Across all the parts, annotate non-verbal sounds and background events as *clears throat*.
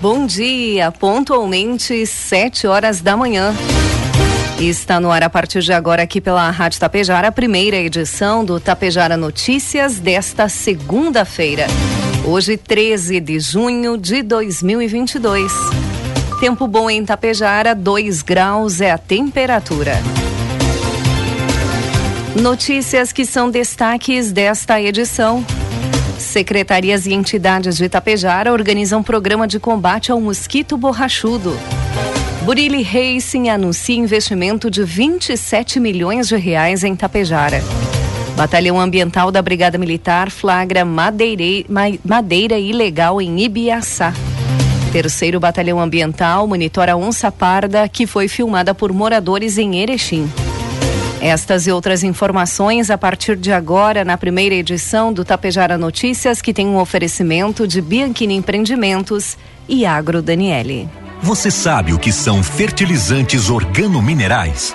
Bom dia, pontualmente sete horas da manhã. Está no ar a partir de agora aqui pela Rádio Tapejara, a primeira edição do Tapejara Notícias desta segunda-feira. Hoje, 13 de junho de 2022. Tempo bom em Tapejara, 2 graus é a temperatura. Notícias que são destaques desta edição. Secretarias e entidades de Itapejara organizam programa de combate ao mosquito borrachudo. Burilli Racing anuncia investimento de 27 milhões de reais em Itapejara. Batalhão Ambiental da Brigada Militar flagra madeira ilegal em Ibiaçá. Terceiro Batalhão Ambiental monitora onça parda que foi filmada por moradores em Erechim. Estas e outras informações a partir de agora na primeira edição do Tapejara Notícias, que tem um oferecimento de Bianchini Empreendimentos e Agro Daniele. Você sabe o que são fertilizantes organominerais?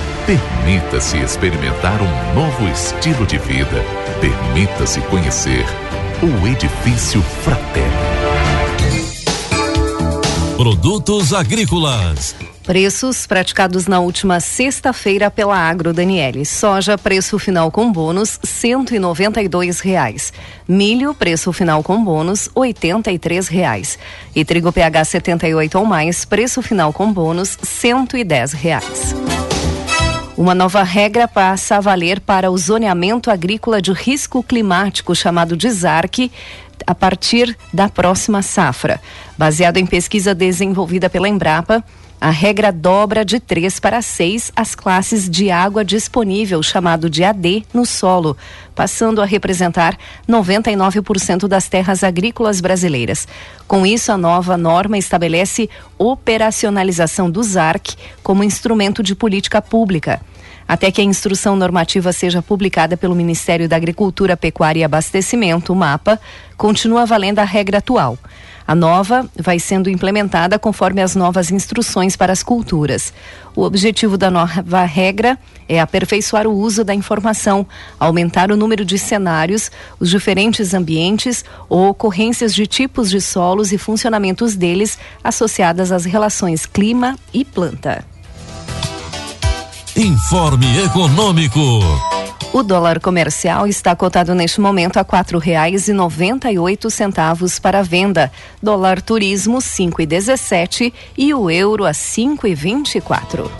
Permita-se experimentar um novo estilo de vida. Permita-se conhecer o Edifício Fraterno. Produtos agrícolas. Preços praticados na última sexta-feira pela Agro Daniele. Soja, preço final com bônus, cento e noventa e dois reais. Milho, preço final com bônus, oitenta e três reais. E trigo PH 78 ou mais, preço final com bônus, cento e dez reais. Uma nova regra passa a valer para o zoneamento agrícola de risco climático, chamado de ZARC, a partir da próxima safra. Baseado em pesquisa desenvolvida pela Embrapa, a regra dobra de 3 para 6 as classes de água disponível, chamado de AD, no solo, passando a representar 99% das terras agrícolas brasileiras. Com isso, a nova norma estabelece operacionalização do ZARC como instrumento de política pública. Até que a instrução normativa seja publicada pelo Ministério da Agricultura, Pecuária e Abastecimento, o MAPA, continua valendo a regra atual. A nova vai sendo implementada conforme as novas instruções para as culturas. O objetivo da nova regra é aperfeiçoar o uso da informação, aumentar o número de cenários, os diferentes ambientes ou ocorrências de tipos de solos e funcionamentos deles associadas às relações clima e planta. Informe Econômico. O dólar comercial está cotado neste momento a quatro reais e noventa e oito centavos para venda. Dólar turismo cinco e dezessete e o euro a cinco e vinte e quatro.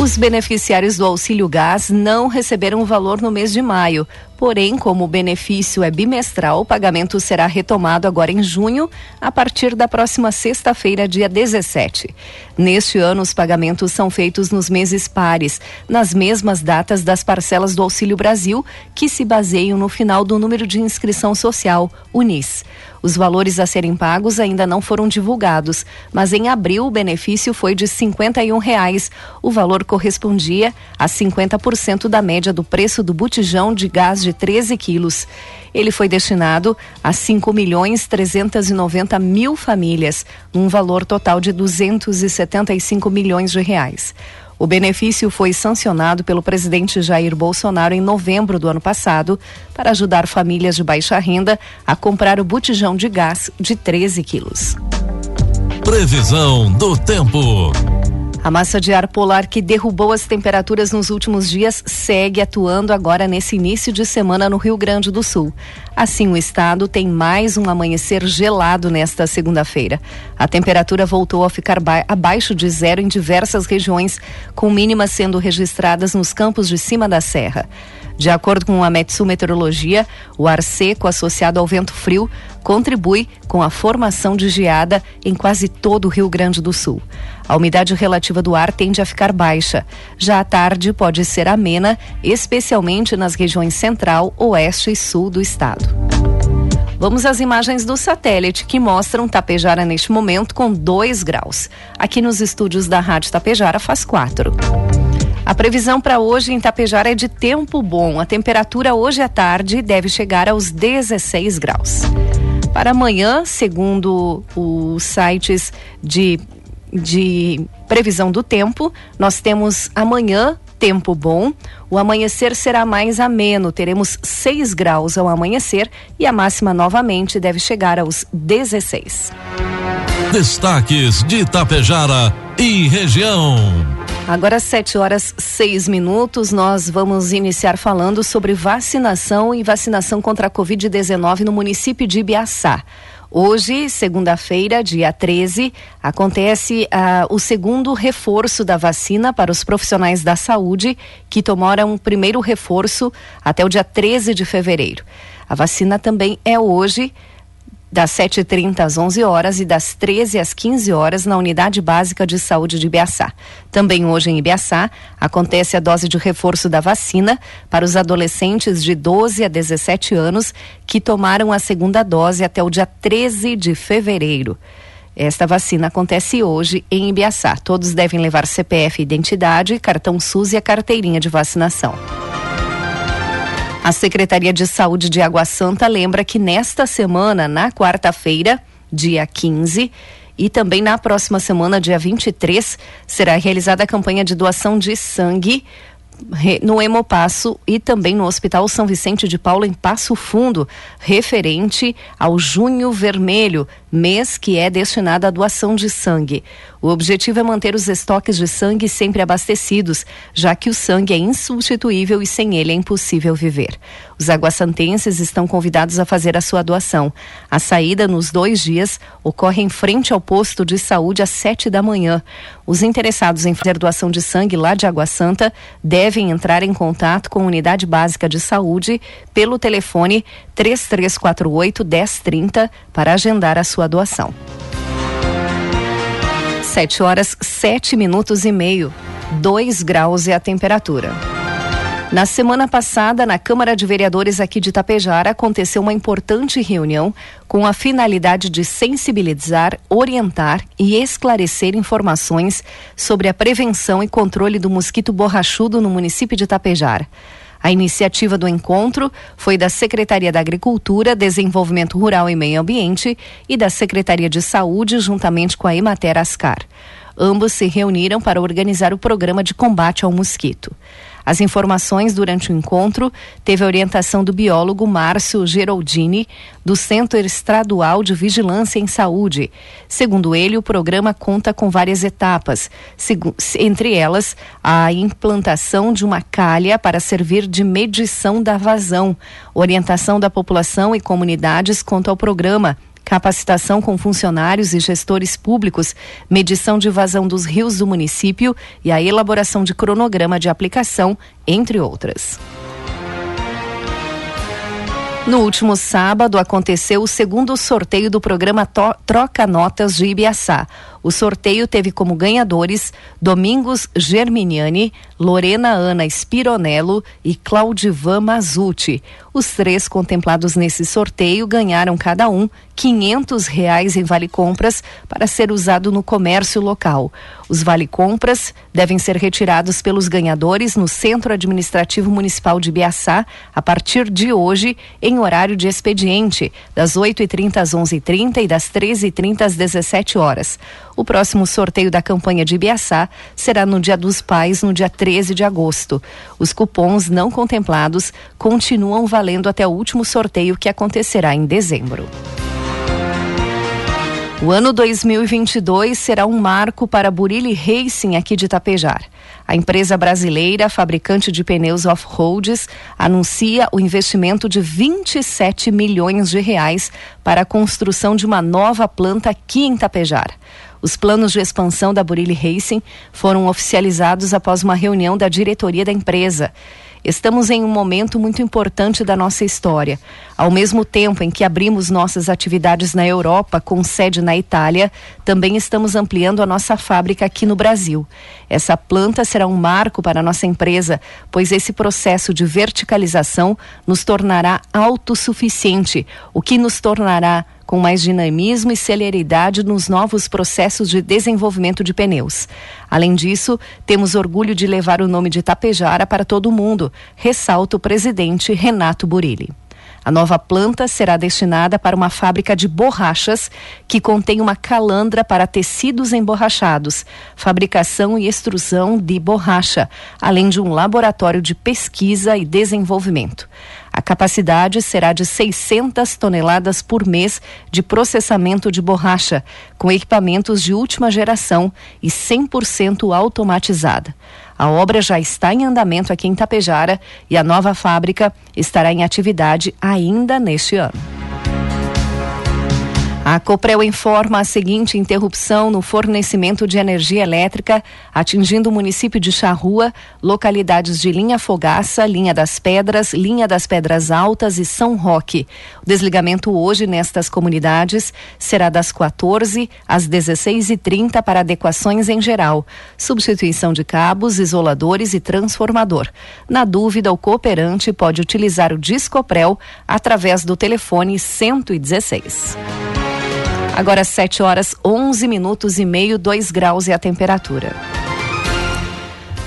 Os beneficiários do auxílio gás não receberam o valor no mês de maio. Porém, como o benefício é bimestral, o pagamento será retomado agora em junho, a partir da próxima sexta-feira, dia 17. Neste ano, os pagamentos são feitos nos meses pares, nas mesmas datas das parcelas do Auxílio Brasil, que se baseiam no final do número de inscrição social, UNIS. Os valores a serem pagos ainda não foram divulgados, mas em abril o benefício foi de 51 reais. O valor correspondia a 50% da média do preço do botijão de gás de 13 quilos. Ele foi destinado a 5 milhões 390 mil famílias, um valor total de 275 milhões de reais. O benefício foi sancionado pelo presidente Jair Bolsonaro em novembro do ano passado para ajudar famílias de baixa renda a comprar o botijão de gás de 13 quilos. Previsão do tempo. A massa de ar polar que derrubou as temperaturas nos últimos dias segue atuando agora nesse início de semana no Rio Grande do Sul. Assim, o estado tem mais um amanhecer gelado nesta segunda-feira. A temperatura voltou a ficar abaixo de zero em diversas regiões, com mínimas sendo registradas nos campos de cima da serra. De acordo com a Metsu Meteorologia, o ar seco associado ao vento frio contribui com a formação de geada em quase todo o Rio Grande do Sul. A umidade relativa do ar tende a ficar baixa. Já à tarde pode ser amena, especialmente nas regiões central, oeste e sul do estado. Vamos às imagens do satélite que mostram Tapejara neste momento com 2 graus. Aqui nos estúdios da Rádio Tapejara faz 4. A previsão para hoje em Tapejara é de tempo bom. A temperatura hoje à tarde deve chegar aos 16 graus. Para amanhã, segundo os sites de, de previsão do tempo, nós temos amanhã tempo bom. O amanhecer será mais ameno, teremos 6 graus ao amanhecer e a máxima novamente deve chegar aos 16. Destaques de Itapejara e região. Agora, 7 horas 6 minutos, nós vamos iniciar falando sobre vacinação e vacinação contra a Covid-19 no município de Ibiaçá. Hoje, segunda-feira, dia 13, acontece uh, o segundo reforço da vacina para os profissionais da saúde que tomaram o primeiro reforço até o dia 13 de fevereiro. A vacina também é hoje das 7h30 às 11 horas e das 13 às 15 horas na Unidade Básica de Saúde de Ibiaçá. Também hoje em Ibiaçá acontece a dose de reforço da vacina para os adolescentes de 12 a 17 anos que tomaram a segunda dose até o dia 13 de fevereiro. Esta vacina acontece hoje em Ibiaçá. Todos devem levar CPF identidade, cartão SUS e a carteirinha de vacinação. A Secretaria de Saúde de Água Santa lembra que nesta semana, na quarta-feira, dia 15, e também na próxima semana, dia 23, será realizada a campanha de doação de sangue no Hemopasso e também no Hospital São Vicente de Paulo, em Passo Fundo, referente ao Junho Vermelho, mês que é destinado à doação de sangue. O objetivo é manter os estoques de sangue sempre abastecidos, já que o sangue é insubstituível e sem ele é impossível viver. Os aguassantenses estão convidados a fazer a sua doação. A saída nos dois dias ocorre em frente ao posto de saúde às sete da manhã. Os interessados em fazer doação de sangue lá de Água Santa devem entrar em contato com a Unidade Básica de Saúde pelo telefone 3348 1030 para agendar a sua doação. 7 horas 7 minutos e meio. 2 graus é a temperatura. Na semana passada, na Câmara de Vereadores aqui de Itapejara, aconteceu uma importante reunião com a finalidade de sensibilizar, orientar e esclarecer informações sobre a prevenção e controle do mosquito borrachudo no município de Itapejara. A iniciativa do encontro foi da Secretaria da Agricultura, Desenvolvimento Rural e Meio Ambiente e da Secretaria de Saúde, juntamente com a Emater Ascar. Ambos se reuniram para organizar o programa de combate ao mosquito. As informações durante o encontro teve a orientação do biólogo Márcio Geraldini, do Centro Estadual de Vigilância em Saúde. Segundo ele, o programa conta com várias etapas, entre elas a implantação de uma calha para servir de medição da vazão, orientação da população e comunidades quanto ao programa capacitação com funcionários e gestores públicos, medição de vazão dos rios do município e a elaboração de cronograma de aplicação, entre outras. No último sábado aconteceu o segundo sorteio do programa Troca Notas de Ibiaçá. O sorteio teve como ganhadores Domingos Germiniani, Lorena Ana Spironello e Claudivan Mazuti. Os três contemplados nesse sorteio ganharam cada um quinhentos reais em vale compras para ser usado no comércio local. Os vale compras devem ser retirados pelos ganhadores no Centro Administrativo Municipal de Biaçá a partir de hoje em horário de expediente das 8h30 às 11h30 e das 13h30 às 17 horas. O próximo sorteio da campanha de Ibiaçá será no Dia dos Pais, no dia 13 de agosto. Os cupons não contemplados continuam valendo até o último sorteio que acontecerá em dezembro. O ano 2022 será um marco para a Racing aqui de Tapejar. A empresa brasileira, fabricante de pneus off-roads, anuncia o investimento de 27 milhões de reais para a construção de uma nova planta aqui em Tapejar. Os planos de expansão da Burilli Racing foram oficializados após uma reunião da diretoria da empresa. Estamos em um momento muito importante da nossa história. Ao mesmo tempo em que abrimos nossas atividades na Europa, com sede na Itália, também estamos ampliando a nossa fábrica aqui no Brasil. Essa planta será um marco para a nossa empresa, pois esse processo de verticalização nos tornará autossuficiente, o que nos tornará com mais dinamismo e celeridade nos novos processos de desenvolvimento de pneus. Além disso, temos orgulho de levar o nome de Tapejara para todo o mundo, ressalta o presidente Renato Burilli. A nova planta será destinada para uma fábrica de borrachas que contém uma calandra para tecidos emborrachados, fabricação e extrusão de borracha, além de um laboratório de pesquisa e desenvolvimento. A capacidade será de 600 toneladas por mês de processamento de borracha, com equipamentos de última geração e 100% automatizada. A obra já está em andamento aqui em Tapejara e a nova fábrica estará em atividade ainda neste ano. A Coprel informa a seguinte interrupção no fornecimento de energia elétrica, atingindo o município de Charrua, localidades de Linha Fogaça, Linha das Pedras, Linha das Pedras Altas e São Roque. O desligamento hoje nestas comunidades será das 14 às 16h30 para adequações em geral, substituição de cabos, isoladores e transformador. Na dúvida, o cooperante pode utilizar o Discoprel através do telefone 116. Agora 7 horas 11 minutos e meio, 2 graus e a temperatura.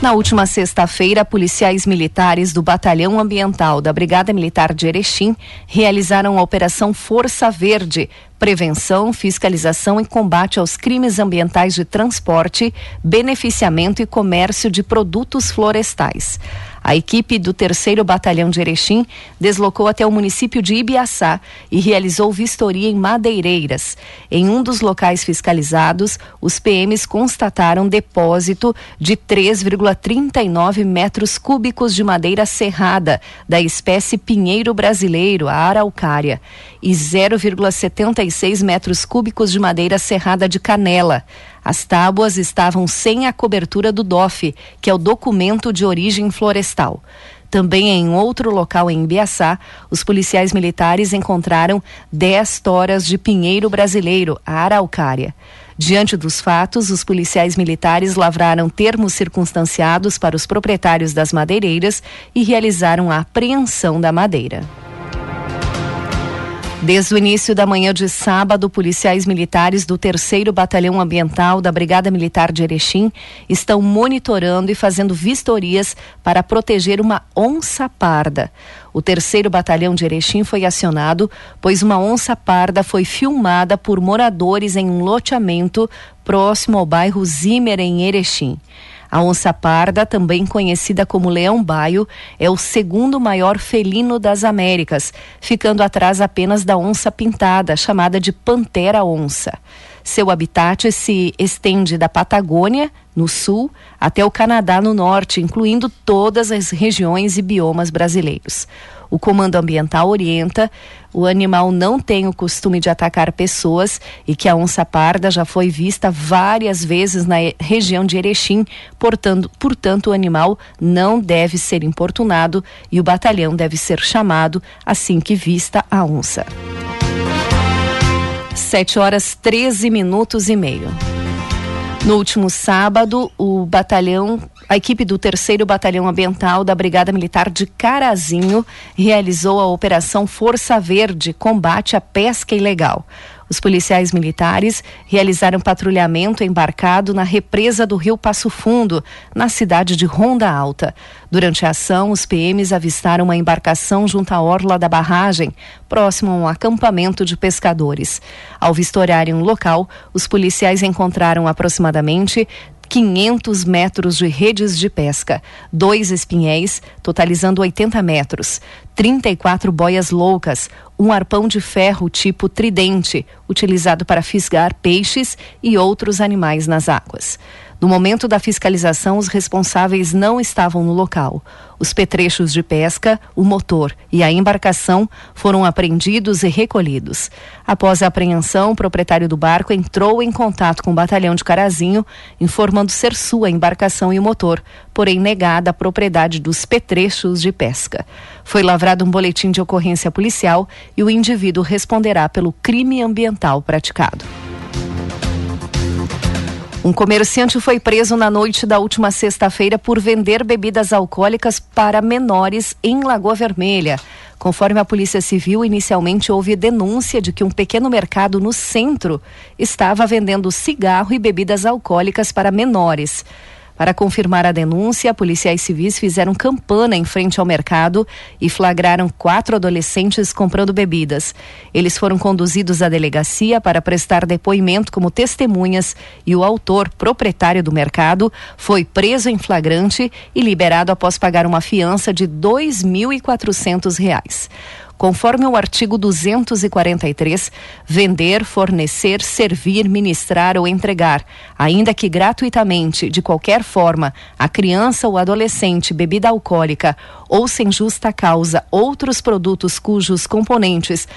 Na última sexta-feira, policiais militares do Batalhão Ambiental da Brigada Militar de Erechim realizaram a Operação Força Verde, prevenção, fiscalização e combate aos crimes ambientais de transporte, beneficiamento e comércio de produtos florestais. A equipe do 3 Batalhão de Erechim deslocou até o município de Ibiaçá e realizou vistoria em madeireiras. Em um dos locais fiscalizados, os PMs constataram depósito de 3,39 metros cúbicos de madeira serrada da espécie pinheiro brasileiro, a araucária, e 0,76 metros cúbicos de madeira serrada de canela. As tábuas estavam sem a cobertura do DOF, que é o documento de origem florestal. Também em outro local em Ibiaçá, os policiais militares encontraram 10 toras de pinheiro brasileiro, a araucária. Diante dos fatos, os policiais militares lavraram termos circunstanciados para os proprietários das madeireiras e realizaram a apreensão da madeira. Desde o início da manhã de sábado, policiais militares do 3 Batalhão Ambiental da Brigada Militar de Erechim estão monitorando e fazendo vistorias para proteger uma onça parda. O 3 Batalhão de Erechim foi acionado, pois uma onça parda foi filmada por moradores em um loteamento próximo ao bairro Zimmer, em Erechim. A onça parda, também conhecida como leão baio, é o segundo maior felino das Américas, ficando atrás apenas da onça pintada, chamada de pantera onça. Seu habitat se estende da Patagônia, no sul, até o Canadá, no norte, incluindo todas as regiões e biomas brasileiros. O Comando Ambiental orienta o animal não tem o costume de atacar pessoas e que a onça parda já foi vista várias vezes na região de Erechim, portanto, portanto o animal não deve ser importunado e o batalhão deve ser chamado assim que vista a onça. 7 horas 13 minutos e meio. No último sábado, o batalhão, a equipe do 3 Batalhão Ambiental da Brigada Militar de Carazinho realizou a Operação Força Verde Combate à Pesca Ilegal. Os policiais militares realizaram patrulhamento embarcado na represa do Rio Passo Fundo, na cidade de Ronda Alta. Durante a ação, os PMs avistaram uma embarcação junto à orla da barragem, próximo a um acampamento de pescadores. Ao vistoriarem o local, os policiais encontraram aproximadamente 500 metros de redes de pesca, dois espinhéis, totalizando 80 metros, 34 boias loucas, um arpão de ferro tipo tridente, utilizado para fisgar peixes e outros animais nas águas. No momento da fiscalização, os responsáveis não estavam no local. Os petrechos de pesca, o motor e a embarcação foram apreendidos e recolhidos. Após a apreensão, o proprietário do barco entrou em contato com o batalhão de Carazinho, informando ser sua a embarcação e o motor, porém negada a propriedade dos petrechos de pesca. Foi lavrado um boletim de ocorrência policial e o indivíduo responderá pelo crime ambiental praticado. Um comerciante foi preso na noite da última sexta-feira por vender bebidas alcoólicas para menores em Lagoa Vermelha. Conforme a Polícia Civil, inicialmente houve denúncia de que um pequeno mercado no centro estava vendendo cigarro e bebidas alcoólicas para menores. Para confirmar a denúncia, policiais civis fizeram campana em frente ao mercado e flagraram quatro adolescentes comprando bebidas. Eles foram conduzidos à delegacia para prestar depoimento como testemunhas e o autor, proprietário do mercado, foi preso em flagrante e liberado após pagar uma fiança de R$ 2.400. Conforme o artigo 243, vender, fornecer, servir, ministrar ou entregar, ainda que gratuitamente, de qualquer forma, a criança ou adolescente bebida alcoólica ou sem justa causa outros produtos cujos componentes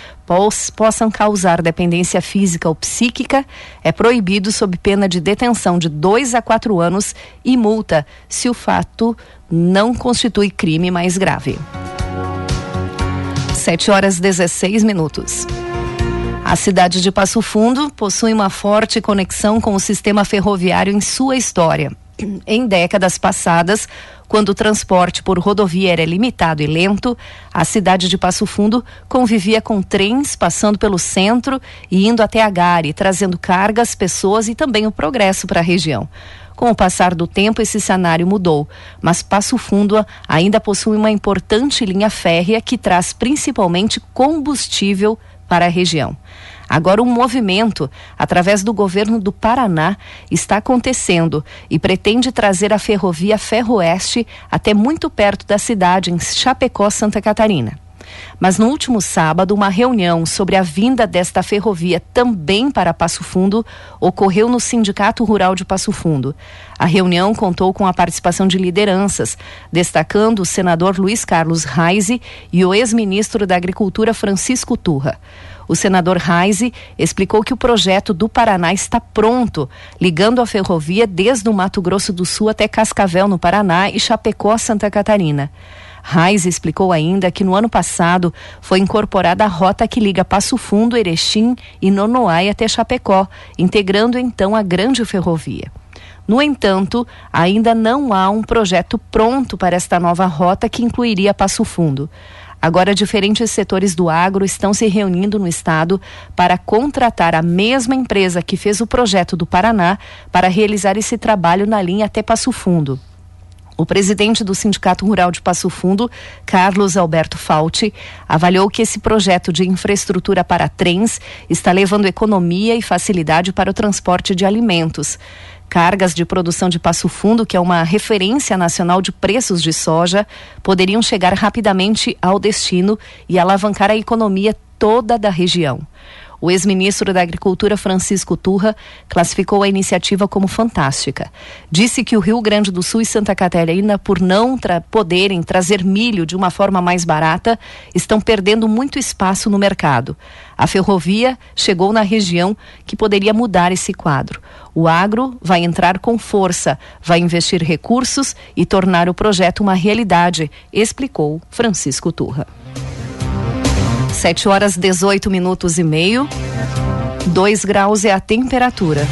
possam causar dependência física ou psíquica, é proibido sob pena de detenção de dois a quatro anos e multa se o fato não constitui crime mais grave. 7 horas 16 minutos. A cidade de Passo Fundo possui uma forte conexão com o sistema ferroviário em sua história. *clears throat* Em décadas passadas, quando o transporte por rodovia era limitado e lento, a cidade de Passo Fundo convivia com trens passando pelo centro e indo até a Gare, trazendo cargas, pessoas e também o progresso para a região. Com o passar do tempo, esse cenário mudou, mas Passo Fundo ainda possui uma importante linha férrea que traz principalmente combustível para a região. Agora, um movimento, através do governo do Paraná, está acontecendo e pretende trazer a ferrovia Ferroeste até muito perto da cidade, em Chapecó, Santa Catarina. Mas no último sábado, uma reunião sobre a vinda desta ferrovia também para Passo Fundo ocorreu no Sindicato Rural de Passo Fundo. A reunião contou com a participação de lideranças, destacando o senador Luiz Carlos Reise e o ex-ministro da Agricultura Francisco Turra. O senador Reise explicou que o projeto do Paraná está pronto, ligando a ferrovia desde o Mato Grosso do Sul até Cascavel, no Paraná, e Chapecó, Santa Catarina. Raiz explicou ainda que no ano passado foi incorporada a rota que liga Passo Fundo, Erechim e Nonoai até Chapecó, integrando então a grande ferrovia. No entanto, ainda não há um projeto pronto para esta nova rota que incluiria Passo Fundo. Agora, diferentes setores do agro estão se reunindo no estado para contratar a mesma empresa que fez o projeto do Paraná para realizar esse trabalho na linha até Passo Fundo. O presidente do Sindicato Rural de Passo Fundo, Carlos Alberto Fauti, avaliou que esse projeto de infraestrutura para trens está levando economia e facilidade para o transporte de alimentos. Cargas de produção de Passo Fundo, que é uma referência nacional de preços de soja, poderiam chegar rapidamente ao destino e alavancar a economia toda da região. O ex-ministro da Agricultura, Francisco Turra, classificou a iniciativa como fantástica. Disse que o Rio Grande do Sul e Santa Catarina, por não tra poderem trazer milho de uma forma mais barata, estão perdendo muito espaço no mercado. A ferrovia chegou na região que poderia mudar esse quadro. O agro vai entrar com força, vai investir recursos e tornar o projeto uma realidade, explicou Francisco Turra. 7 horas 18 minutos e meio. 2 graus é a temperatura.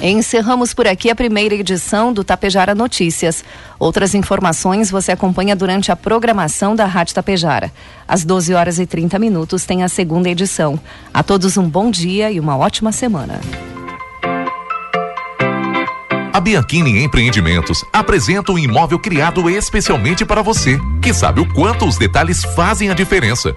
Encerramos por aqui a primeira edição do Tapejara Notícias. Outras informações você acompanha durante a programação da Rádio Tapejara. Às 12 horas e 30 minutos tem a segunda edição. A todos um bom dia e uma ótima semana. A Bianchini Empreendimentos apresenta um imóvel criado especialmente para você, que sabe o quanto os detalhes fazem a diferença